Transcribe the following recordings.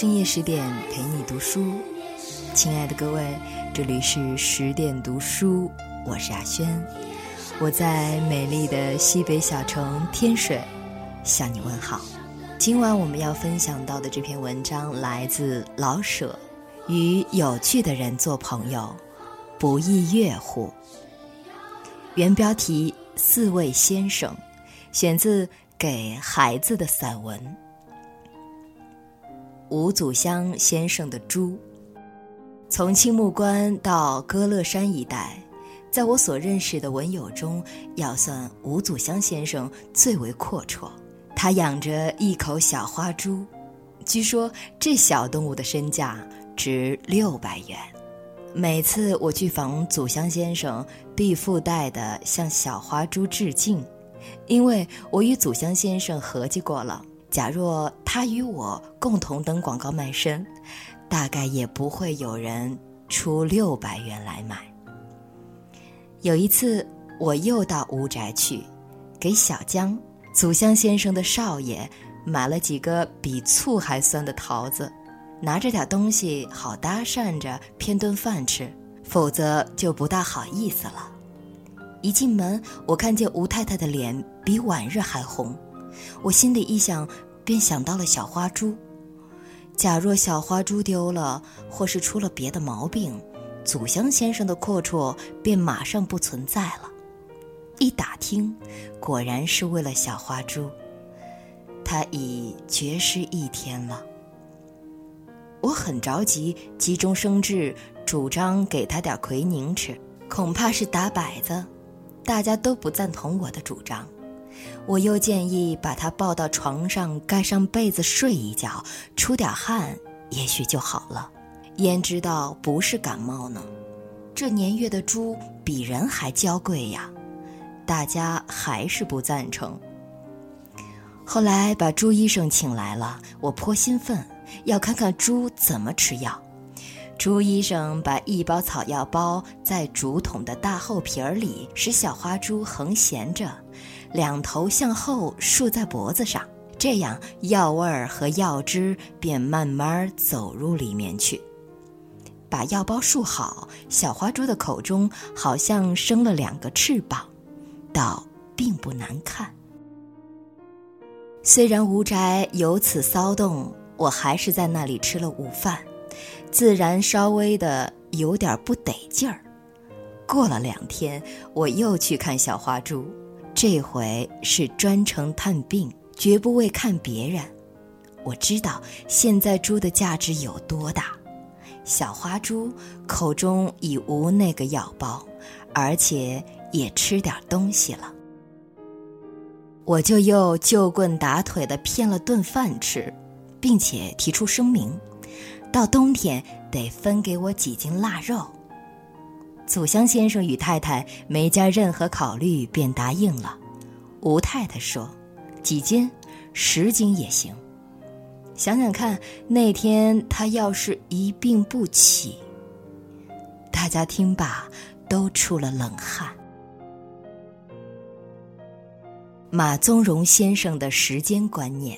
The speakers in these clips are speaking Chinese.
深夜十点陪你读书，亲爱的各位，这里是十点读书，我是阿轩，我在美丽的西北小城天水向你问好。今晚我们要分享到的这篇文章来自老舍，《与有趣的人做朋友，不亦乐乎》。原标题《四位先生》，选自《给孩子的散文》。吴祖香先生的猪。从青木关到歌乐山一带，在我所认识的文友中，要算吴祖香先生最为阔绰。他养着一口小花猪，据说这小动物的身价值六百元。每次我去访祖香先生，必附带的向小花猪致敬，因为我与祖香先生合计过了。假若他与我共同登广告卖身，大概也不会有人出六百元来买。有一次，我又到吴宅去，给小江祖香先生的少爷买了几个比醋还酸的桃子，拿着点东西好搭讪着骗顿饭吃，否则就不大好意思了。一进门，我看见吴太太的脸比往日还红。我心里一想，便想到了小花猪。假若小花猪丢了，或是出了别的毛病，祖香先生的阔绰便马上不存在了。一打听，果然是为了小花猪。他已绝食一天了。我很着急，急中生智，主张给他点奎宁吃，恐怕是打摆子。大家都不赞同我的主张。我又建议把他抱到床上，盖上被子睡一觉，出点汗，也许就好了。焉知道不是感冒呢？这年月的猪比人还娇贵呀！大家还是不赞成。后来把朱医生请来了，我颇兴奋，要看看猪怎么吃药。朱医生把一包草药包在竹筒的大厚皮儿里，使小花猪横闲着。两头向后竖在脖子上，这样药味儿和药汁便慢慢走入里面去。把药包竖好，小花猪的口中好像生了两个翅膀，倒并不难看。虽然吴宅有此骚动，我还是在那里吃了午饭，自然稍微的有点不得劲儿。过了两天，我又去看小花猪。这回是专程探病，绝不为看别人。我知道现在猪的价值有多大。小花猪口中已无那个药包，而且也吃点东西了。我就又就棍打腿的骗了顿饭吃，并且提出声明：到冬天得分给我几斤腊肉。祖香先生与太太没加任何考虑，便答应了。吴太太说：“几斤，十斤也行。想想看，那天他要是一病不起。”大家听罢，都出了冷汗。马宗荣先生的时间观念。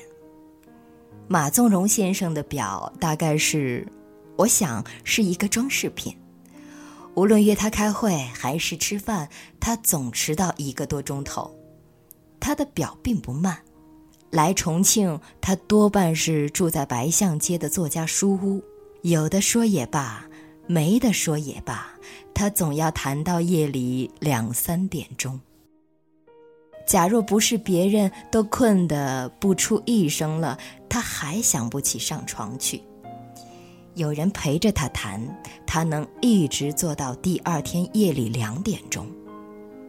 马宗荣先生的表大概是，我想是一个装饰品。无论约他开会还是吃饭，他总迟到一个多钟头。他的表并不慢。来重庆，他多半是住在白象街的作家书屋。有的说也罢，没的说也罢，他总要谈到夜里两三点钟。假若不是别人都困得不出一声了，他还想不起上床去。有人陪着他谈，他能一直做到第二天夜里两点钟。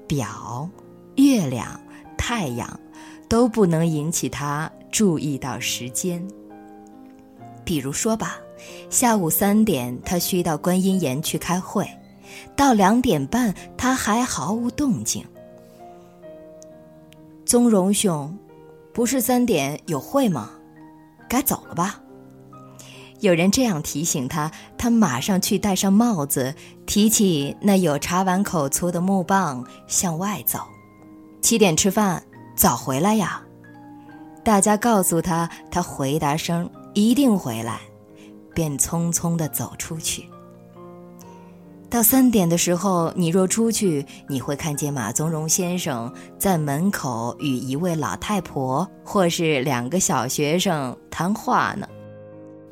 表、月亮、太阳都不能引起他注意到时间。比如说吧，下午三点他需到观音岩去开会，到两点半他还毫无动静。宗荣兄，不是三点有会吗？该走了吧？有人这样提醒他，他马上去戴上帽子，提起那有茶碗口粗的木棒，向外走。七点吃饭，早回来呀！大家告诉他，他回答声一定回来，便匆匆地走出去。到三点的时候，你若出去，你会看见马宗荣先生在门口与一位老太婆或是两个小学生谈话呢。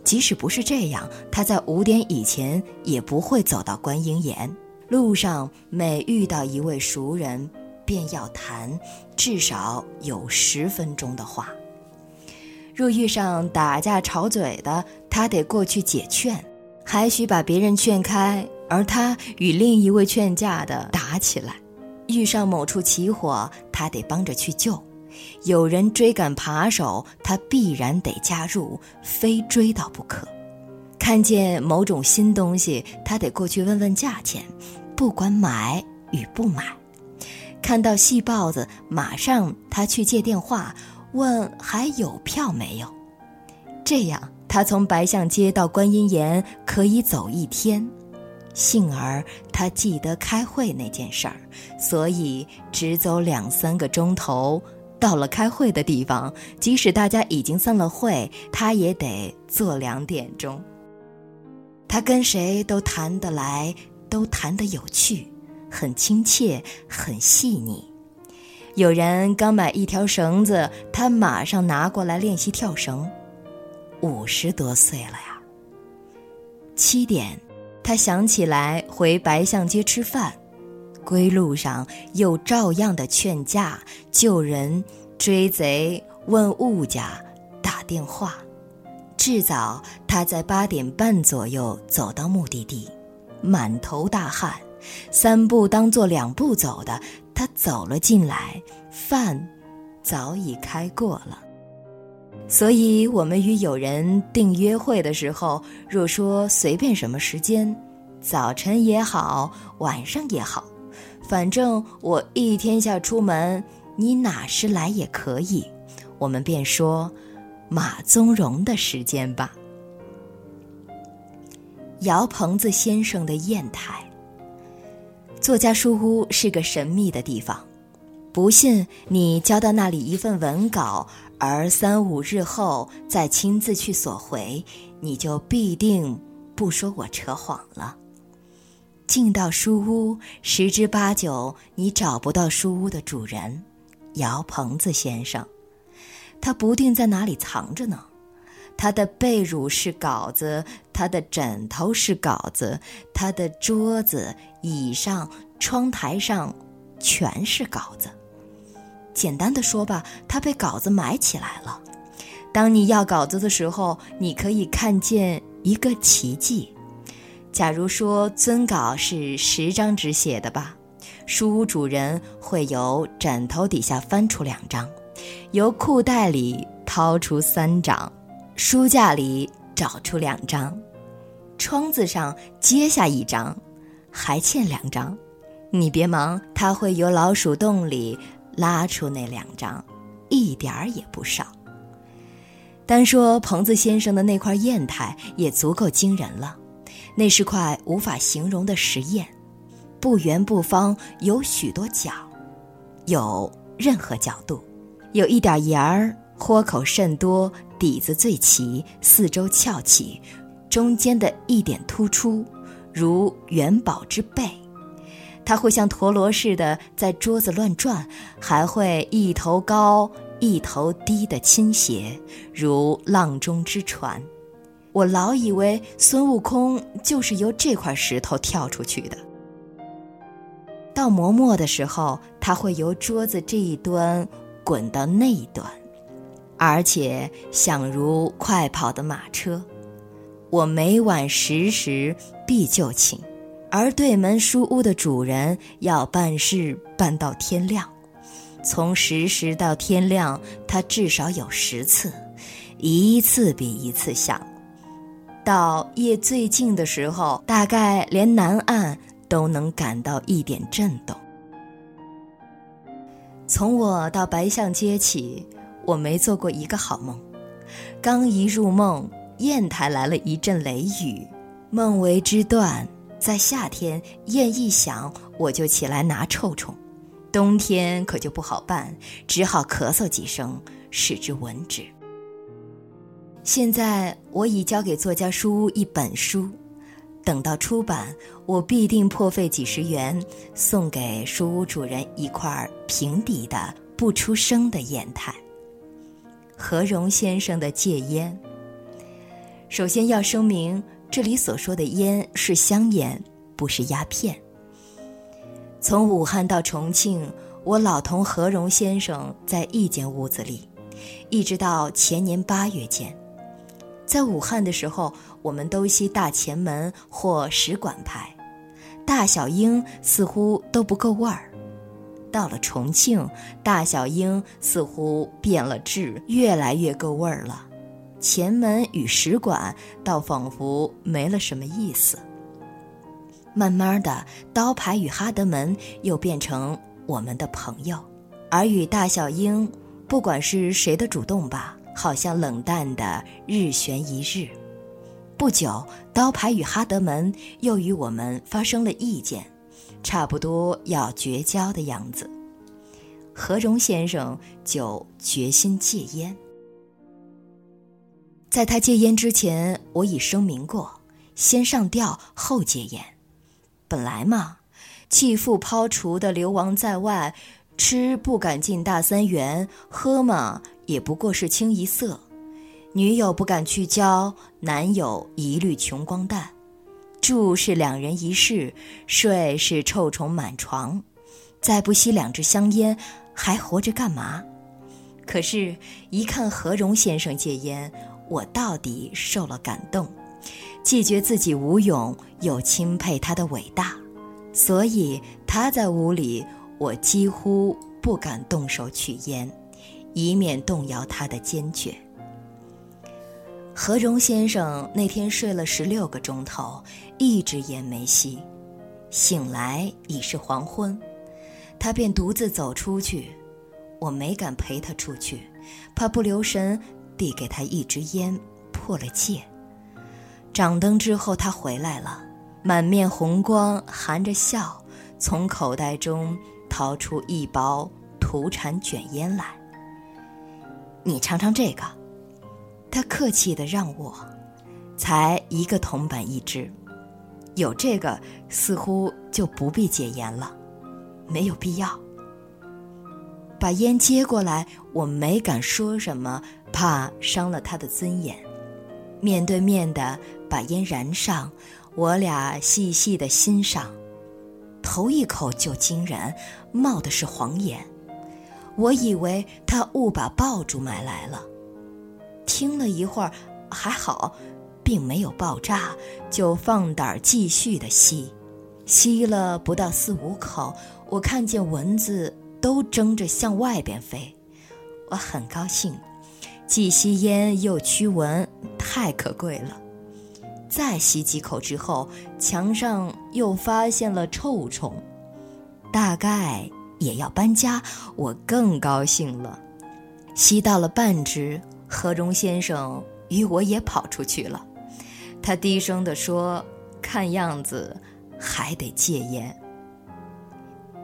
即使不是这样，他在五点以前也不会走到观音岩。路上每遇到一位熟人，便要谈至少有十分钟的话。若遇上打架吵嘴的，他得过去解劝，还需把别人劝开。而他与另一位劝架的打起来，遇上某处起火，他得帮着去救；有人追赶扒手，他必然得加入，非追到不可。看见某种新东西，他得过去问问价钱，不管买与不买。看到戏报子，马上他去借电话问还有票没有。这样，他从白象街到观音岩可以走一天。幸而他记得开会那件事儿，所以只走两三个钟头，到了开会的地方，即使大家已经散了会，他也得坐两点钟。他跟谁都谈得来，都谈得有趣，很亲切，很细腻。有人刚买一条绳子，他马上拿过来练习跳绳。五十多岁了呀。七点。他想起来回白象街吃饭，归路上又照样的劝架、救人、追贼、问物价、打电话。至早，他在八点半左右走到目的地，满头大汗，三步当做两步走的。他走了进来，饭早已开过了。所以，我们与友人定约会的时候，若说随便什么时间，早晨也好，晚上也好，反正我一天下出门，你哪时来也可以，我们便说马宗荣的时间吧。姚鹏子先生的砚台，作家书屋是个神秘的地方，不信你交到那里一份文稿。而三五日后再亲自去索回，你就必定不说我扯谎了。进到书屋，十之八九你找不到书屋的主人，姚鹏子先生，他不定在哪里藏着呢。他的被褥是稿子，他的枕头是稿子，他的桌子、椅上、窗台上全是稿子。简单的说吧，他被稿子埋起来了。当你要稿子的时候，你可以看见一个奇迹。假如说尊稿是十张纸写的吧，书屋主人会由枕头底下翻出两张，由裤袋里掏出三张，书架里找出两张，窗子上接下一张，还欠两张。你别忙，他会由老鼠洞里。拉出那两张，一点儿也不少。单说彭子先生的那块砚台也足够惊人了，那是块无法形容的石砚，不圆不方，有许多角，有任何角度，有一点沿儿，豁口甚多，底子最齐，四周翘起，中间的一点突出，如元宝之背。它会像陀螺似的在桌子乱转，还会一头高一头低的倾斜，如浪中之船。我老以为孙悟空就是由这块石头跳出去的。到磨墨的时候，它会由桌子这一端滚到那一端，而且响如快跑的马车。我每晚十时必就寝。而对门书屋的主人要办事办到天亮，从十时到天亮，他至少有十次，一次比一次响。到夜最静的时候，大概连南岸都能感到一点震动。从我到白象街起，我没做过一个好梦。刚一入梦，砚台来了一阵雷雨，梦为之断。在夏天，砚一响，我就起来拿臭虫；冬天可就不好办，只好咳嗽几声，使之闻止。现在我已交给作家书屋一本书，等到出版，我必定破费几十元，送给书屋主人一块平底的不出声的砚台。何荣先生的戒烟。首先要声明，这里所说的烟是香烟，不是鸦片。从武汉到重庆，我老同何荣先生在一间屋子里，一直到前年八月间。在武汉的时候，我们都吸大前门或使馆牌，大小英似乎都不够味儿。到了重庆，大小英似乎变了质，越来越够味儿了。前门与使馆倒仿佛没了什么意思。慢慢的，刀牌与哈德门又变成我们的朋友，而与大小英，不管是谁的主动吧，好像冷淡的日悬一日。不久，刀牌与哈德门又与我们发生了意见，差不多要绝交的样子。何荣先生就决心戒烟。在他戒烟之前，我已声明过，先上吊后戒烟。本来嘛，弃妇抛除的流亡在外，吃不敢进大三元，喝嘛也不过是清一色。女友不敢去交，男友一律穷光蛋。住是两人一室，睡是臭虫满床。再不吸两支香烟，还活着干嘛？可是，一看何荣先生戒烟。我到底受了感动，既觉自己无勇，又钦佩他的伟大，所以他在屋里，我几乎不敢动手取烟，以免动摇他的坚决。何荣先生那天睡了十六个钟头，一支烟没吸，醒来已是黄昏，他便独自走出去，我没敢陪他出去，怕不留神。递给他一支烟，破了戒。掌灯之后，他回来了，满面红光，含着笑，从口袋中掏出一包土产卷烟来。你尝尝这个，他客气的让我，才一个铜板一支，有这个似乎就不必戒烟了，没有必要。把烟接过来，我没敢说什么。怕伤了他的尊严，面对面的把烟燃上，我俩细细的欣赏，头一口就惊人，冒的是黄烟，我以为他误把爆竹买来了，听了一会儿还好，并没有爆炸，就放胆继续的吸，吸了不到四五口，我看见蚊子都争着向外边飞，我很高兴。既吸烟又驱蚊，太可贵了。再吸几口之后，墙上又发现了臭虫，大概也要搬家，我更高兴了。吸到了半支，何荣先生与我也跑出去了。他低声地说：“看样子还得戒烟。”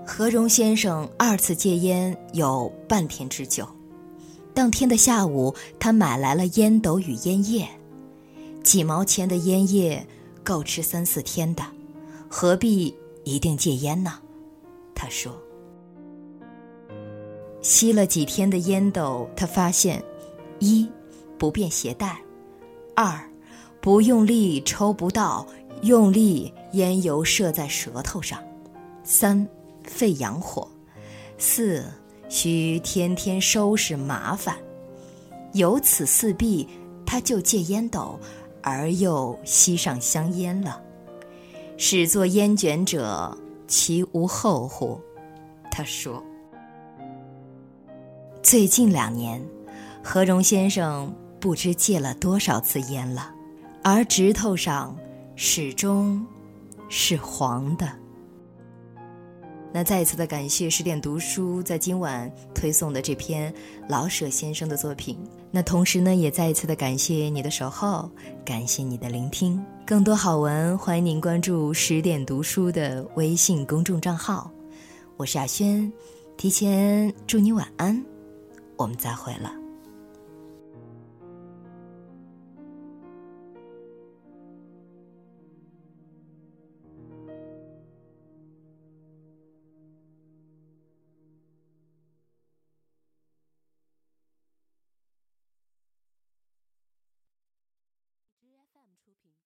何荣先生二次戒烟有半天之久。当天的下午，他买来了烟斗与烟叶，几毛钱的烟叶够吃三四天的，何必一定戒烟呢？他说。吸了几天的烟斗，他发现：一，不便携带；二，不用力抽不到，用力烟油射在舌头上；三，肺阳火；四。需天天收拾麻烦，有此四弊，他就戒烟斗，而又吸上香烟了。始作烟卷者，其无后乎？他说。最近两年，何荣先生不知戒了多少次烟了，而指头上始终是黄的。那再一次的感谢十点读书在今晚推送的这篇老舍先生的作品。那同时呢，也再一次的感谢你的守候，感谢你的聆听。更多好文，欢迎您关注十点读书的微信公众账号。我是亚轩，提前祝你晚安，我们再会了。